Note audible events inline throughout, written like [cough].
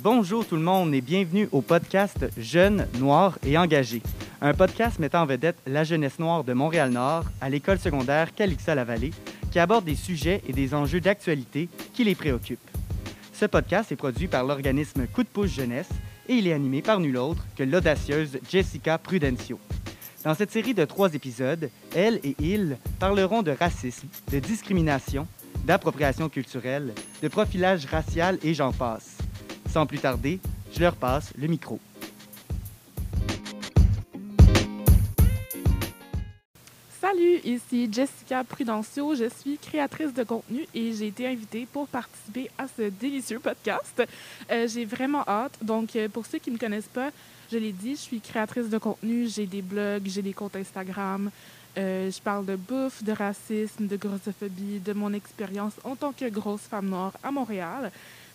Bonjour tout le monde et bienvenue au podcast Jeunes, Noirs et Engagés, un podcast mettant en vedette la jeunesse noire de Montréal-Nord à l'école secondaire Calixa-la-Vallée qui aborde des sujets et des enjeux d'actualité qui les préoccupent. Ce podcast est produit par l'organisme Coup de pouce jeunesse et il est animé par nul autre que l'audacieuse Jessica Prudencio. Dans cette série de trois épisodes, elle et il parleront de racisme, de discrimination, d'appropriation culturelle, de profilage racial et j'en passe. Sans plus tarder, je leur passe le micro. Salut, ici Jessica Prudencio. Je suis créatrice de contenu et j'ai été invitée pour participer à ce délicieux podcast. Euh, j'ai vraiment hâte. Donc, euh, pour ceux qui ne me connaissent pas, je l'ai dit, je suis créatrice de contenu. J'ai des blogs, j'ai des comptes Instagram. Euh, je parle de bouffe, de racisme, de grossophobie, de mon expérience en tant que grosse femme noire à Montréal.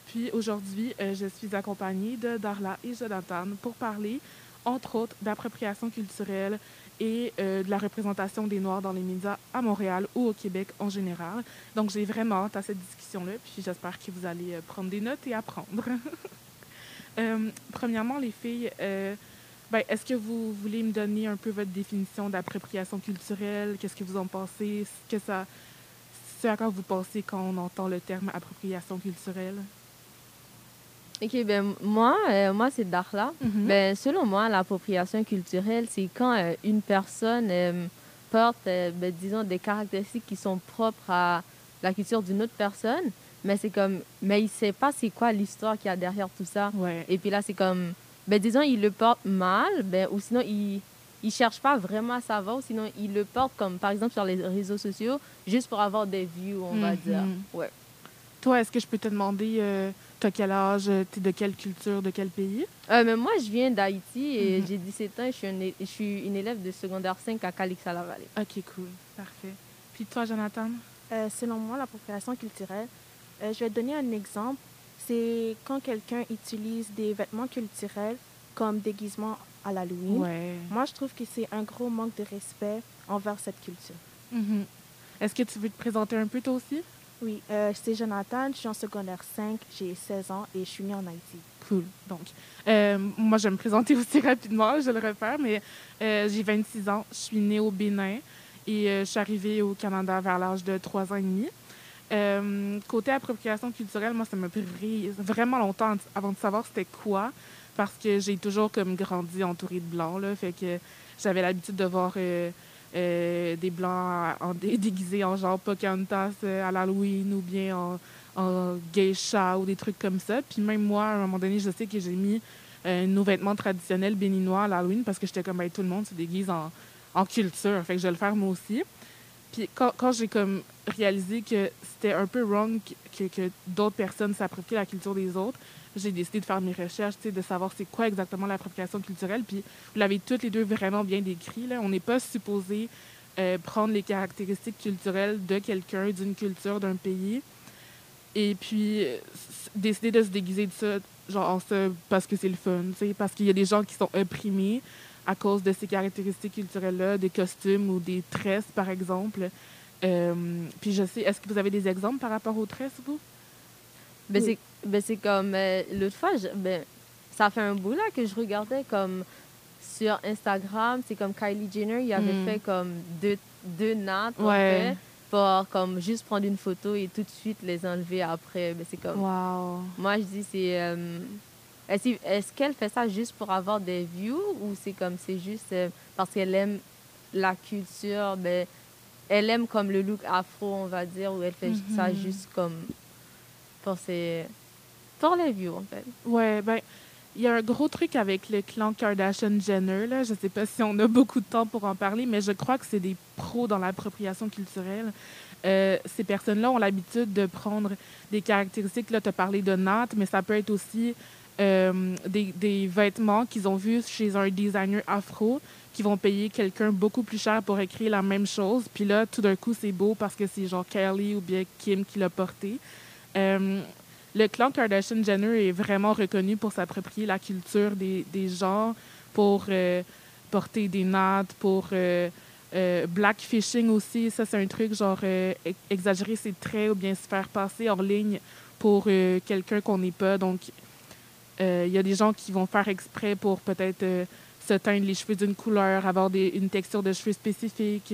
Puis aujourd'hui, je suis accompagnée de Darla et Jonathan pour parler, entre autres, d'appropriation culturelle, et euh, de la représentation des Noirs dans les médias à Montréal ou au Québec en général. Donc, j'ai vraiment hâte à cette discussion-là, puis j'espère que vous allez euh, prendre des notes et apprendre. [laughs] euh, premièrement, les filles, euh, ben, est-ce que vous voulez me donner un peu votre définition d'appropriation culturelle? Qu'est-ce que vous en pensez? Ce, que ça, ce à quoi vous pensez quand on entend le terme appropriation culturelle? OK, ben moi, euh, moi c'est Darla. Mhm. Ben, selon moi, l'appropriation culturelle, c'est quand euh, une personne euh, porte, ben, disons, des caractéristiques qui sont propres à la culture d'une autre personne, mais c'est comme, mais il sait pas c'est quoi l'histoire qu'il y a derrière tout ça. Ouais. Et puis là, c'est comme, ben, disons, il le porte mal, ben, ou sinon, il il cherche pas vraiment à savoir, ou sinon, il le porte comme, par exemple, sur les réseaux sociaux, juste pour avoir des views, on va Mhm. dire. Ouais. Toi, est-ce que je peux te demander, t'as quel âge, t'es de quelle culture, de quel pays? Euh, mais moi, je viens d'Haïti et Mhm. j'ai 17 ans. Je suis, un é- je suis une élève de secondaire 5 à Calixa-la-Vallée. OK, cool. Parfait. Puis toi, Jonathan? Euh, selon moi, l'appropriation culturelle, euh, je vais te donner un exemple. C'est quand quelqu'un utilise des vêtements culturels comme déguisement à l'Halloween. Ouais. Moi, je trouve que c'est un gros manque de respect envers cette culture. Mhm. Est-ce que tu veux te présenter un peu toi aussi? Oui, euh, c'est Jonathan, je suis en secondaire 5, j'ai 16 ans et je suis née en Haïti. Cool. Donc, euh, moi, je vais me présenter [laughs] aussi rapidement, je le refaire, mais euh, j'ai 26 ans, je suis née au Bénin et je suis arrivée au Canada vers l'âge de 3 ans et demi. Côté appropriation culturelle, moi, ça m'a pris vraiment longtemps avant de savoir c'était quoi, parce que j'ai toujours comme grandi entourée de blancs, là, fait que j'avais l'habitude de voir euh, des blancs en, dé- déguisés en genre Pocahontas euh, à l'Halloween ou bien en, geisha ou des trucs comme ça. Puis même moi, à un moment donné, je sais que j'ai mis euh, nos vêtements traditionnels béninois à l'Halloween parce que j'étais comme, ben, tout le monde se déguise en, en culture. Fait que je vais le faire moi aussi. Puis quand, quand j'ai comme réalisé que c'était un peu wrong que, que d'autres personnes s'approprient la culture des autres, j'ai décidé de faire mes recherches, de savoir c'est quoi exactement l'appropriation culturelle. Puis vous l'avez toutes les deux vraiment bien décrit. Là. On n'est pas supposé euh, prendre les caractéristiques culturelles de quelqu'un, d'une culture, d'un pays, et puis euh, décider de se déguiser de ça, genre en ça, parce que c'est le fun, parce qu'il y a des gens qui sont opprimés à cause de ces caractéristiques culturelles-là, des costumes ou des tresses, par exemple. Euh, puis je sais, est-ce que vous avez des exemples par rapport aux tresses, vous? Ben, Oui. c'est, ben, c'est comme euh, l'autre fois, je- ben, ça fait un bout là que je regardais comme sur Instagram, c'est comme Kylie Jenner, il avait Mm. fait comme deux, deux nattes Ouais. pour comme juste prendre une photo et tout de suite les enlever après. Ben, c'est comme, Wow. moi je dis c'est, euh, est-ce, qu'elle fait ça juste pour avoir des views ou c'est comme c'est juste euh, parce qu'elle aime la culture, ben, elle aime comme le look afro on va dire, ou elle fait ça Mhm. juste comme pour ses pour les views en fait. Ouais, ben, il y a un gros truc avec le clan Kardashian-Jenner, là. Je sais pas si on a beaucoup de temps pour en parler, mais je crois que c'est des pros dans l'appropriation culturelle. Euh, ces personnes-là ont l'habitude de prendre des caractéristiques. Là, tu as parlé de nattes, mais ça peut être aussi euh, des, vêtements qu'ils ont vus chez un designer afro qui vont payer quelqu'un beaucoup plus cher pour écrire la même chose. Puis là, tout d'un coup, c'est beau parce que c'est genre Kelly ou bien Kim qui l'a porté. Euh, le clan Kardashian-Jenner est vraiment reconnu pour s'approprier la culture des, des gens, pour euh, porter des nattes, pour blackfishing aussi. Ça, c'est un truc genre ex- exagérer ses traits ou bien se faire passer en ligne pour quelqu'un qu'on n'est pas. Donc, Il y a des gens qui vont faire exprès pour peut-être se teindre les cheveux d'une couleur, avoir des, une texture de cheveux spécifique,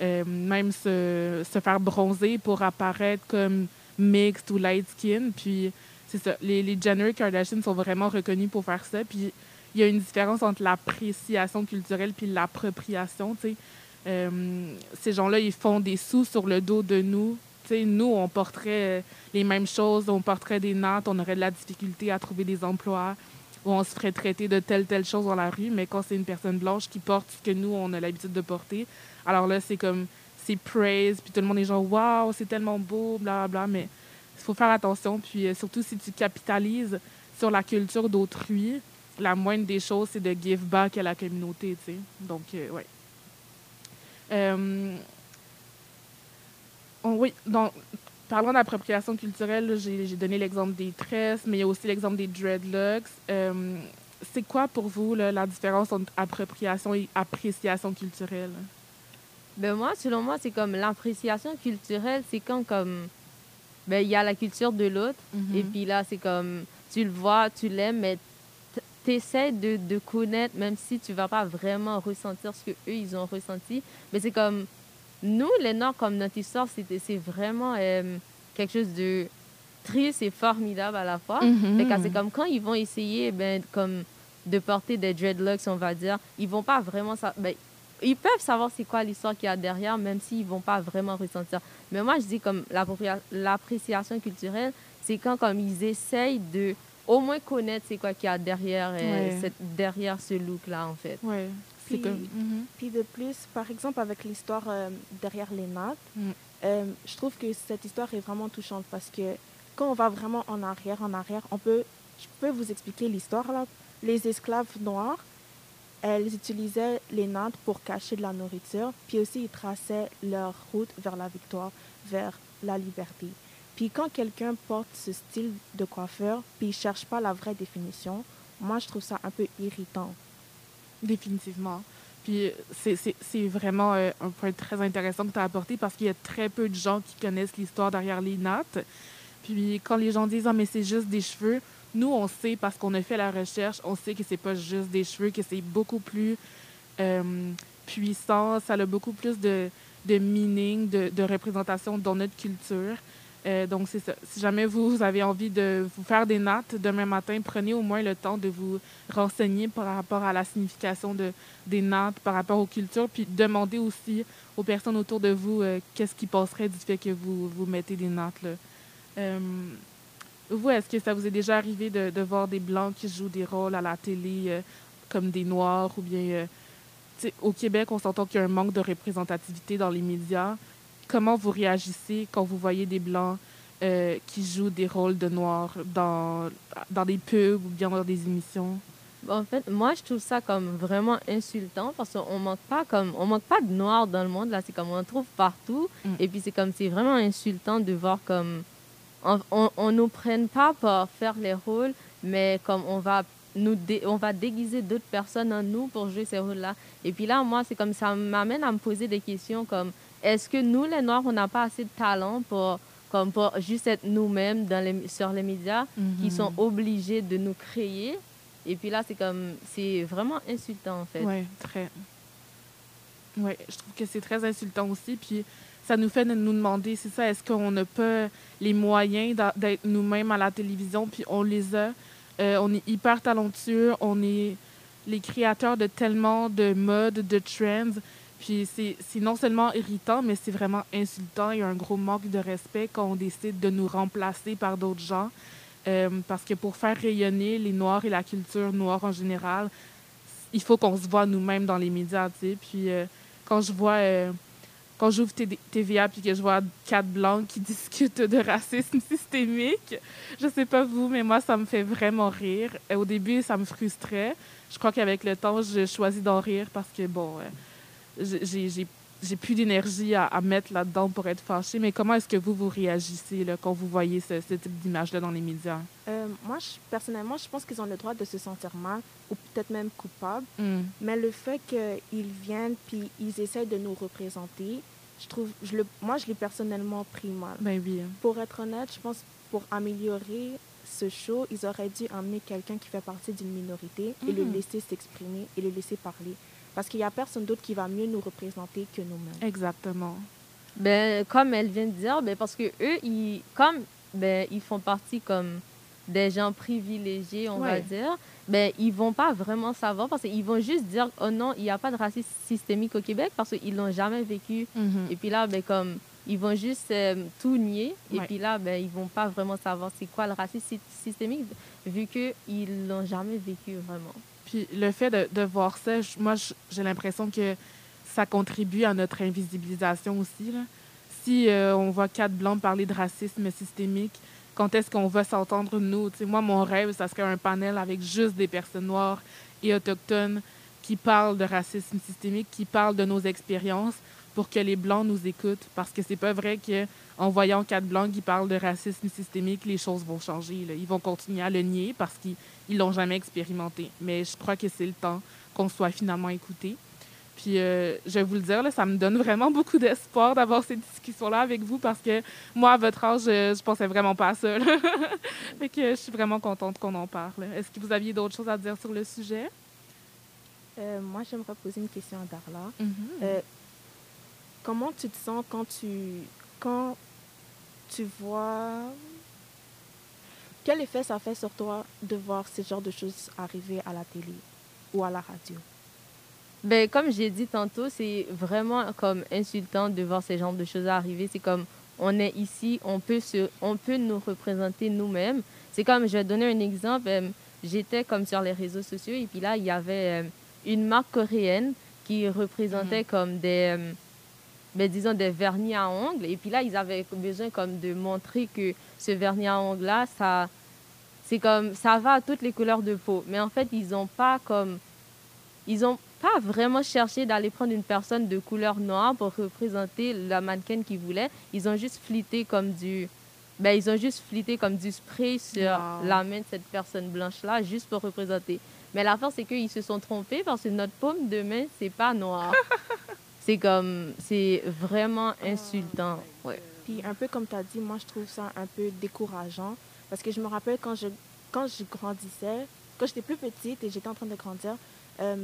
même se, se, faire bronzer pour apparaître comme mixed ou light skin. Puis c'est ça, les, les Jenner Kardashian sont vraiment reconnus pour faire ça. Puis il y a une différence entre l'appréciation culturelle puis l'appropriation. Euh, ces gens-là, ils font des sous sur le dos de nous. Nous, on porterait les mêmes choses, on porterait des nattes, on aurait de la difficulté à trouver des emplois, ou on se ferait traiter de telle, telle chose dans la rue, mais quand c'est une personne blanche qui porte ce que nous, on a l'habitude de porter, alors là, c'est comme, c'est praise, puis tout le monde est genre, waouh, c'est tellement beau, bla, bla, mais il faut faire attention, puis euh, surtout si tu capitalises sur la culture d'autrui, la moindre des choses, c'est de give back à la communauté, tu sais. Donc, euh, ouais. Euh, oui, donc, parlant d'appropriation culturelle, j'ai donné l'exemple des tresses, mais il y a aussi l'exemple des dreadlocks. Euh, c'est quoi pour vous la différence entre appropriation et appréciation culturelle? Ben moi, selon moi, c'est comme l'appréciation culturelle, c'est quand comme ben il y a la culture de l'autre mm-hmm. et puis là c'est comme tu le vois, tu l'aimes, mais tu essaies de, de, connaître, même si tu vas pas vraiment ressentir ce que eux ils ont ressenti. Mais c'est comme nous, les Noirs, comme notre histoire, c'est vraiment euh, quelque chose de triste et formidable à la fois. Mm-hmm. C'est comme quand ils vont essayer ben, comme de porter des dreadlocks, on va dire, ils vont pas vraiment... Ben, ils peuvent savoir c'est quoi l'histoire qu'il y a derrière, même s'ils vont pas vraiment ressentir. Mais moi, je dis comme l'appréciation culturelle, c'est quand comme ils essayent de au moins connaître c'est quoi qu'il y a derrière, euh, cette, derrière ce look-là, en fait. Ouais. Puis, mhm. puis, de plus, par exemple, avec l'histoire euh, derrière les nattes, mm. euh, je trouve que cette histoire est vraiment touchante parce que quand on va vraiment en arrière, en arrière, on peut, je peux vous expliquer l'histoire. Là. Les esclaves noirs, elles utilisaient les nattes pour cacher de la nourriture, puis aussi ils traçaient leur route vers la victoire, vers la liberté. Puis quand quelqu'un porte ce style de coiffeur, puis il cherche pas la vraie définition, moi, je trouve ça un peu irritant. Définitivement. Puis c'est vraiment euh, un point très intéressant que tu as apporté parce qu'il y a très peu de gens qui connaissent l'histoire derrière les nattes. Puis quand les gens disent « Ah, mais c'est juste des cheveux », nous, on sait parce qu'on a fait la recherche, on sait que c'est pas juste des cheveux, que c'est beaucoup plus euh, puissant, ça a beaucoup plus de, meaning, de représentation dans notre culture. Euh, donc, c'est ça. Si jamais vous avez envie de vous faire des notes demain matin, prenez au moins le temps de vous renseigner par rapport à la signification de, des notes, par rapport aux cultures, puis demandez aussi aux personnes autour de vous euh, qu'est-ce qui passerait du fait que vous, vous mettez des notes. Là. Euh, vous, est-ce que ça vous est déjà arrivé de, de, voir des Blancs qui jouent des rôles à la télé comme des Noirs ou bien... au Québec, on s'entend qu'il y a un manque de représentativité dans les médias comment vous réagissez quand vous voyez des Blancs euh, qui jouent des rôles de Noirs dans, dans des pubs ou bien dans des émissions? en fait, moi, je trouve ça comme vraiment insultant parce qu'on manque pas comme on manque pas de noirs dans le monde là. C'est comme on en trouve partout. Mm. Et puis c'est comme c'est vraiment insultant de voir comme on, on, nous prenne pas pour faire les rôles, mais comme on va nous on va déguiser d'autres personnes en nous pour jouer ces rôles-là. Et puis là, moi, c'est comme ça m'amène à me poser des questions comme est-ce que nous, les Noirs, on n'a pas assez de talent pour, comme pour juste être nous-mêmes dans les, sur les médias qui sont mhm. obligés de nous créer? Et puis là, c'est comme, c'est vraiment insultant, en fait. Oui, très. Oui, je trouve que c'est très insultant aussi. Puis ça nous fait nous demander, c'est ça, est-ce qu'on n'a pas les moyens d'être nous-mêmes à la télévision? Puis on les a. Euh, on est hyper talentueux. On est les créateurs de tellement de modes, de trends. Puis c'est non seulement irritant, mais c'est vraiment insultant. A un gros manque de respect quand on décide de nous remplacer par d'autres gens. Euh, parce que pour faire rayonner les Noirs et la culture noire en général, il faut qu'on se voit nous-mêmes dans les médias. sais. Puis euh, quand je vois, euh, quand j'ouvre TVA puis que je vois quatre blancs qui [laughs] discutent de racisme [laughs] systémique, je sais pas vous, mais moi ça me fait vraiment rire. au début, ça me frustrait. Je crois qu'avec le temps, je choisis d'en rire parce que bon j'ai plus d'énergie à, mettre là-dedans pour être fâchée. Mais comment est-ce que vous, vous réagissez là, quand vous voyez ce, type d'image-là dans les médias? Euh, moi, personnellement, je pense qu'ils ont le droit de se sentir mal ou peut-être même coupables. Hmm. Mais le fait qu'ils viennent puis ils essayent de nous représenter, je trouve, je le, moi, je l'ai personnellement pris mal. Ben oui. Pour être honnête, je pense pour améliorer ce show, ils auraient dû emmener quelqu'un qui fait partie d'une minorité et le Mhm. laisser s'exprimer et le laisser parler. Parce qu'il n'y a personne d'autre qui va mieux nous représenter que nous-mêmes. Exactement. Ben, comme elle vient de dire, ben, parce que eux, ils, comme ben, ils font partie comme des gens privilégiés, on va dire, ben, ils vont pas vraiment savoir parce qu'ils vont juste dire oh non, il n'y a pas de racisme systémique au Québec parce qu'ils l'ont jamais vécu. Mhm. Et puis là, ben, comme ils vont juste euh, tout nier. Et puis là, ben, ils vont pas vraiment savoir c'est quoi le racisme sy- systémique vu qu'ils l'ont jamais vécu vraiment. Puis le fait de, voir ça, moi, j'ai l'impression que ça contribue à notre invisibilisation aussi. Si euh, on voit quatre blancs parler de racisme systémique, quand est-ce qu'on va s'entendre, nous? Moi, mon rêve, ça serait un panel avec juste des personnes noires et autochtones qui parlent de racisme systémique, qui parlent de nos expériences pour que les blancs nous écoutent. Parce que c'est pas vrai que en voyant quatre blancs qui parlent de racisme systémique, les choses vont changer. là. Ils vont continuer à le nier parce qu'ils ils l'ont jamais expérimenté. Mais je crois que c'est le temps qu'on soit finalement écouté. Puis euh, je vais vous le dire, là, ça me donne vraiment beaucoup d'espoir d'avoir ces discussions-là avec vous parce que moi, à votre âge, je, je pensais vraiment pas à ça. [laughs] fait que je suis vraiment contente qu'on en parle. Est-ce que vous aviez d'autres choses à dire sur le sujet? Euh, moi, j'aimerais poser une question à Darla. Mhm. Euh, comment tu te sens quand tu, quand tu vois... Quel effet ça fait sur toi de voir ce genre de choses arriver à la télé ou à la radio? Ben, comme j'ai dit tantôt, c'est vraiment comme insultant de voir ces genres de choses arriver. C'est comme on est ici, on peut, se, on peut nous représenter nous-mêmes. C'est comme, je vais donner un exemple. euh, J'étais comme sur les réseaux sociaux et puis là, il y avait euh, une marque coréenne qui représentait comme des, euh, ben, disons, des vernis à ongles. Et puis là, ils avaient besoin comme de montrer que ce vernis à ongles-là, ça, c'est comme, ça va à toutes les couleurs de peau. Mais en fait, ils n'ont pas comme, ils n'ont pas vraiment cherché d'aller prendre une personne de couleur noire pour représenter la mannequin qu'ils voulaient. Ils ont juste flitté comme du, ben, ils ont juste flitté comme du spray sur Wow. la main de cette personne blanche-là, juste pour représenter. Mais l'affaire, c'est qu'ils se sont trompés parce que notre paume de main, c'est pas noir. [laughs] c'est comme, c'est vraiment insultant. Ouais. Puis un peu comme tu as dit, moi je trouve ça un peu décourageant parce que je me rappelle quand je, quand je grandissais, quand j'étais plus petite et j'étais en train de grandir, euh,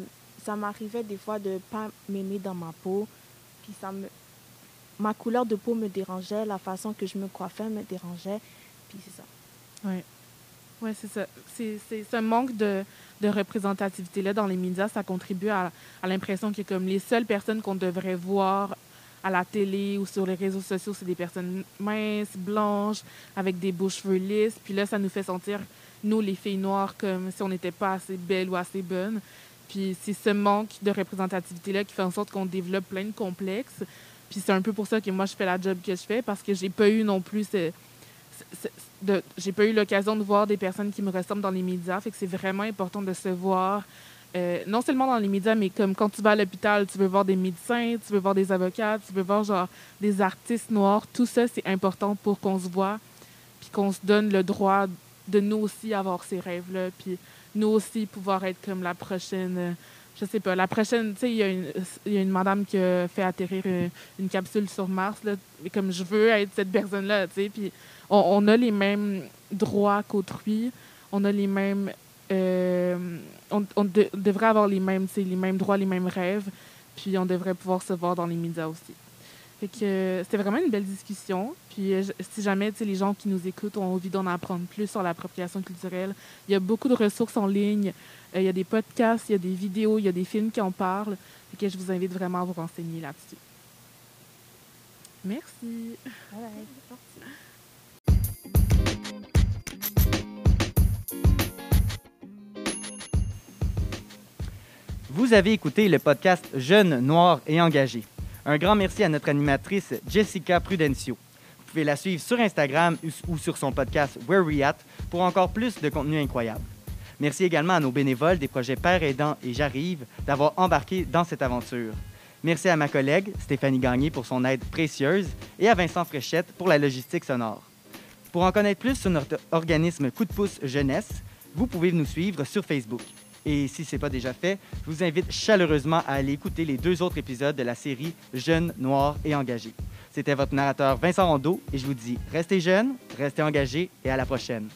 ça m'arrivait des fois de pas m'aimer dans ma peau. Puis ça me, ma couleur de peau me dérangeait, la façon que je me coiffais me dérangeait. Puis c'est ça. Oui, c'est ça. C'est, ce manque de, de représentativité-là dans les médias, ça contribue à, à l'impression que comme les seules personnes qu'on devrait voir à la télé ou sur les réseaux sociaux, c'est des personnes minces, blanches, avec des beaux cheveux lisses. Puis là, ça nous fait sentir, nous, les filles noires, comme si on n'était pas assez belles ou assez bonnes. Puis c'est ce manque de représentativité-là qui fait en sorte qu'on développe plein de complexes. Puis c'est un peu pour ça que moi, je fais la job que je fais, parce que j'ai pas eu non plus ce, j'ai pas eu l'occasion de voir des personnes qui me ressemblent dans les médias. Fait que c'est vraiment important de se voir, euh, non seulement dans les médias, mais comme quand tu vas à l'hôpital, tu veux voir des médecins, tu veux voir des avocats, tu veux voir genre des artistes noirs. Tout ça, c'est important pour qu'on se voit, puis qu'on se donne le droit de nous aussi avoir ces rêves-là, puis nous aussi pouvoir être comme la prochaine. euh, je sais pas, la prochaine, tu sais, il y, a une- il y a une madame qui a fait atterrir une capsule sur Mars, là, comme je veux être cette personne-là, tu sais, puis on, on a les mêmes droits qu'autrui, on a les mêmes, euh, on, on de- devrait avoir les mêmes, les mêmes droits, les mêmes rêves, puis on devrait pouvoir se voir dans les médias aussi. Fait que euh, c'était vraiment une belle discussion. Puis euh, si jamais les gens qui nous écoutent ont envie d'en apprendre plus sur l'appropriation culturelle, il y a beaucoup de ressources en ligne. Euh, il y a des podcasts, il y a des vidéos, il y a des films qui en parlent. Je vous invite vraiment à vous renseigner là-dessus. Merci. Vous avez écouté le podcast Jeunes, Noirs et Engagés. Un grand merci à notre animatrice Jessica Prudencio. Vous pouvez la suivre sur Instagram ou sur son podcast Where We At pour encore plus de contenu incroyable. Merci également à nos bénévoles des projets Père aidant et J'arrive d'avoir embarqué dans cette aventure. Merci à ma collègue Stéphanie Gagné pour son aide précieuse et à Vincent Fréchette pour la logistique sonore. Pour en connaître plus sur notre organisme Coup de pouce Jeunesse, vous pouvez nous suivre sur Facebook. Et si ce n'est pas déjà fait, je vous invite chaleureusement à aller écouter les deux autres épisodes de la série Jeunes, Noirs et Engagés. C'était votre narrateur Vincent Rondeau et je vous dis restez jeunes, restez engagés et à la prochaine.